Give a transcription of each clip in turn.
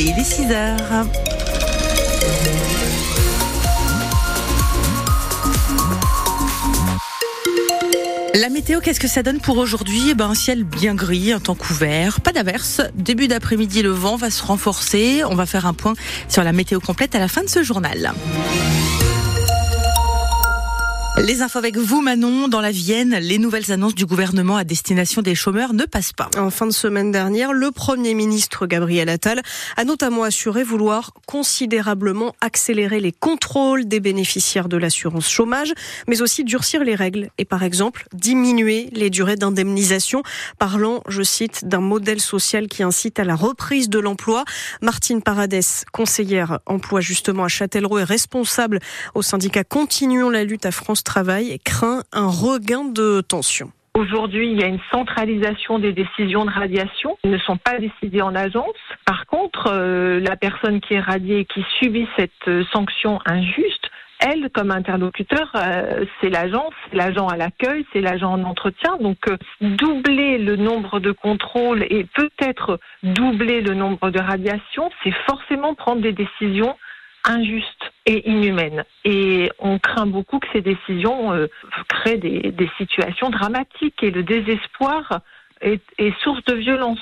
il est 6 heures. La météo, qu'est-ce que ça donne pour aujourd'hui? Eh ben, Un ciel bien gris, un temps couvert, pas d'averse. Début d'après-midi, le vent va se renforcer. On va faire un point sur la météo complète à la fin de ce journal. Les infos avec vous, Manon. Dans la Vienne, les nouvelles annonces du gouvernement à destination des chômeurs ne passent pas. En fin de semaine dernière, le Premier ministre Gabriel Attal a notamment assuré vouloir considérablement accélérer les contrôles des bénéficiaires de l'assurance chômage, mais aussi durcir les règles et par exemple diminuer les durées d'indemnisation, parlant, je cite, d'un modèle social qui incite à la reprise de l'emploi. Martine Paradès, conseillère emploi justement à Châtellerault et responsable au syndicat Continuons la lutte à France Travail craint un regain de tension. Aujourd'hui, il y a une centralisation des décisions de radiation. Elles ne sont pas décidées en agence. Par contre, euh, la personne qui est radiée et qui subit cette euh, sanction injuste, elle, comme interlocuteur, euh, c'est l'agence, c'est l'agent à l'accueil, c'est l'agent en entretien. Donc, doubler le nombre de contrôles et peut-être doubler le nombre de radiations, c'est forcément prendre des décisions injuste et inhumaine. Et on craint beaucoup que ces décisions euh, créent des, situations dramatiques et le désespoir est, source de violence.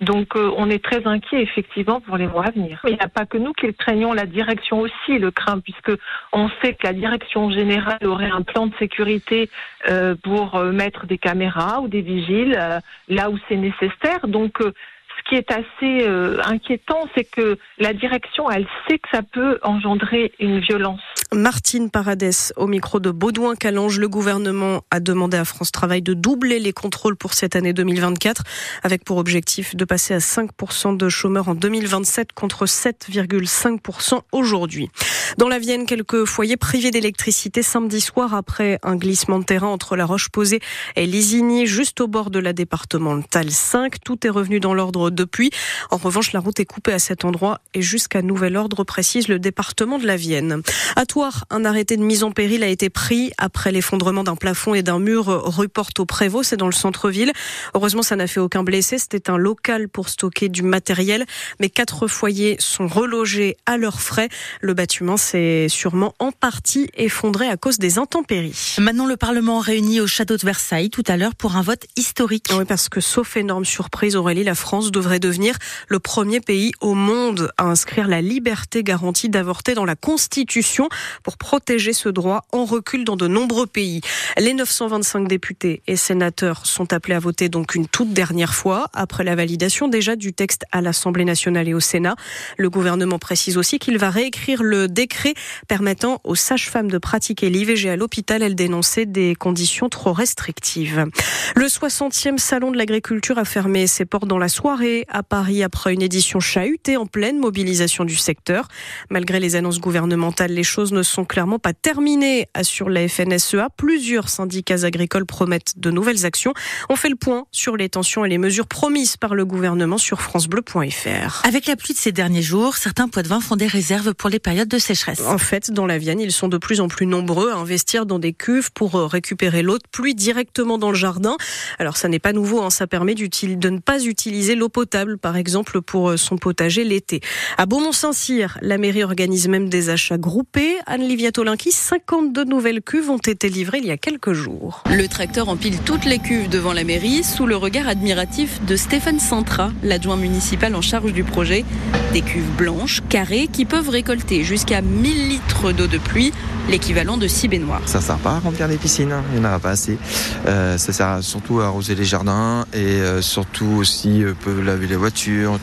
Donc euh, on est très inquiet effectivement pour les mois à venir. Il n'y a pas que nous qui le craignons, la direction aussi le craint puisque on sait que la direction générale aurait un plan de sécurité euh, pour mettre des caméras ou des vigiles là où c'est nécessaire. Donc ce qui est assez euh, inquiétant, c'est que la direction, elle sait que ça peut engendrer une violence. Martine Paradès, au micro de Baudouin Calange, le gouvernement a demandé à France Travail de doubler les contrôles pour cette année 2024, avec pour objectif de passer à 5% de chômeurs en 2027 contre 7,5% aujourd'hui. Dans la Vienne, quelques foyers privés d'électricité samedi soir après un glissement de terrain entre la Roche-Posée et Lisigny, juste au bord de la départementale 5. Tout est revenu dans l'ordre depuis. En revanche, la route est coupée à cet endroit et jusqu'à nouvel ordre, précise le département de la Vienne. À Un arrêté de mise en péril a été pris après l'effondrement d'un plafond et d'un mur rue Porte au Prévost, c'est dans le centre-ville. Heureusement, ça n'a fait aucun blessé. C'était un local pour stocker du matériel, mais quatre foyers sont relogés à leurs frais. Le bâtiment s'est sûrement en partie effondré à cause des intempéries. Maintenant, le Parlement réuni au château de Versailles tout à l'heure pour un vote historique. Oui, parce que sauf énorme surprise, Aurélie, la France devrait devenir le premier pays au monde à inscrire la liberté garantie d'avorter dans la Constitution pour protéger ce droit en recul dans de nombreux pays. Les 925 députés et sénateurs sont appelés à voter donc une toute dernière fois après la validation déjà du texte à l'Assemblée nationale et au Sénat. Le gouvernement précise aussi qu'il va réécrire le décret permettant aux sages-femmes de pratiquer l'IVG à l'hôpital. Elle dénonçait des conditions trop restrictives. Le 60e salon de l'agriculture a fermé ses portes dans la soirée à Paris après une édition chahutée en pleine mobilisation du secteur. Malgré les annonces gouvernementales, les choses ne sont clairement pas terminées, assure la FNSEA. Plusieurs syndicats agricoles promettent de nouvelles actions. On fait le point sur les tensions et les mesures promises par le gouvernement sur francebleu.fr. Avec la pluie de ces derniers jours, certains poids de vin font des réserves pour les périodes de sécheresse. En fait, dans la Vienne, ils sont de plus en plus nombreux à investir dans des cuves pour euh, récupérer l'eau de pluie directement dans le jardin. Alors ça n'est pas nouveau, hein, ça permet de ne pas utiliser l'eau potable, par exemple, pour euh, son potager l'été. À Beaumont-Saint-Cyr, la mairie organise même des achats groupés. Anne-Livia Tolinki, 52 nouvelles cuves ont été livrées il y a quelques jours. Le tracteur empile toutes les cuves devant la mairie sous le regard admiratif de Stéphane Santra, l'adjoint municipal en charge du projet. Des cuves blanches, carrées, qui peuvent récolter jusqu'à 1000 litres d'eau de pluie, l'équivalent de 6 baignoires. Ça sert pas à remplir les piscines, hein. il n'y en a pas assez. Euh, ça sert surtout à arroser les jardins et euh, surtout aussi euh, peut laver les voitures.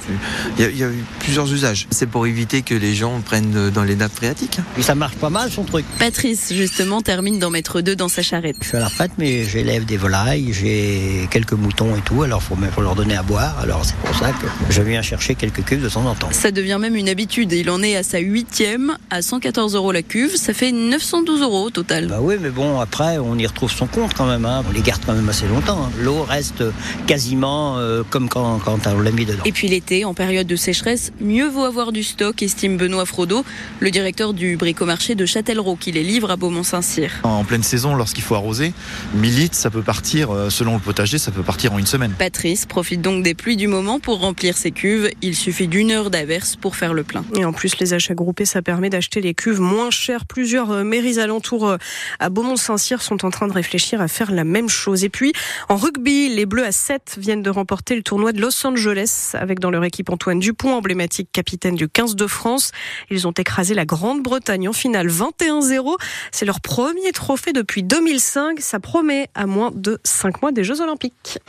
Il y, a, eu plusieurs usages. C'est pour éviter que les gens prennent dans les nappes phréatiques. ça marche pas mal son truc. Patrice, justement, termine d'en mettre deux dans sa charrette. Je suis à la retraite, mais j'élève des volailles, j'ai quelques moutons et tout, alors il faut, leur donner à boire. Alors c'est pour ça que je viens chercher quelques cuves de temps en temps. Ça devient même une habitude. Il en est à sa huitième, à 114 euros la cuve. Ça fait 912 euros au total. Bah oui, mais bon, après, on y retrouve son compte quand même. Hein. On les garde quand même assez longtemps. Hein. L'eau reste quasiment euh, comme quand, quand on l'a mis dedans. Et puis l'été, en période de sécheresse, mieux vaut avoir du stock, estime Benoît Frodo, le directeur du bricomarché marché de Châtellerault qui les livre à Beaumont-Saint-Cyr. En pleine saison, lorsqu'il faut arroser, 1000 litres, ça peut partir, euh, selon le potager, ça peut partir en une semaine. Patrice profite donc des pluies du moment pour remplir ses cuves. Il suffit d'une heure d'averse pour faire le plein. Et en plus, les achats groupés, ça permet d'acheter les cuves moins chères. Plusieurs euh, mairies alentours euh, à Beaumont-Saint-Cyr sont en train de réfléchir à faire la même chose. Et puis, en rugby, les Bleus à 7 viennent de remporter le tournoi de Los Angeles avec dans leur équipe Antoine Dupont, emblématique capitaine du 15 de France. Ils ont écrasé la Grande-Bretagne en finale 21-0. C'est leur premier trophée depuis 2005. Ça promet à moins de 5 mois des Jeux Olympiques.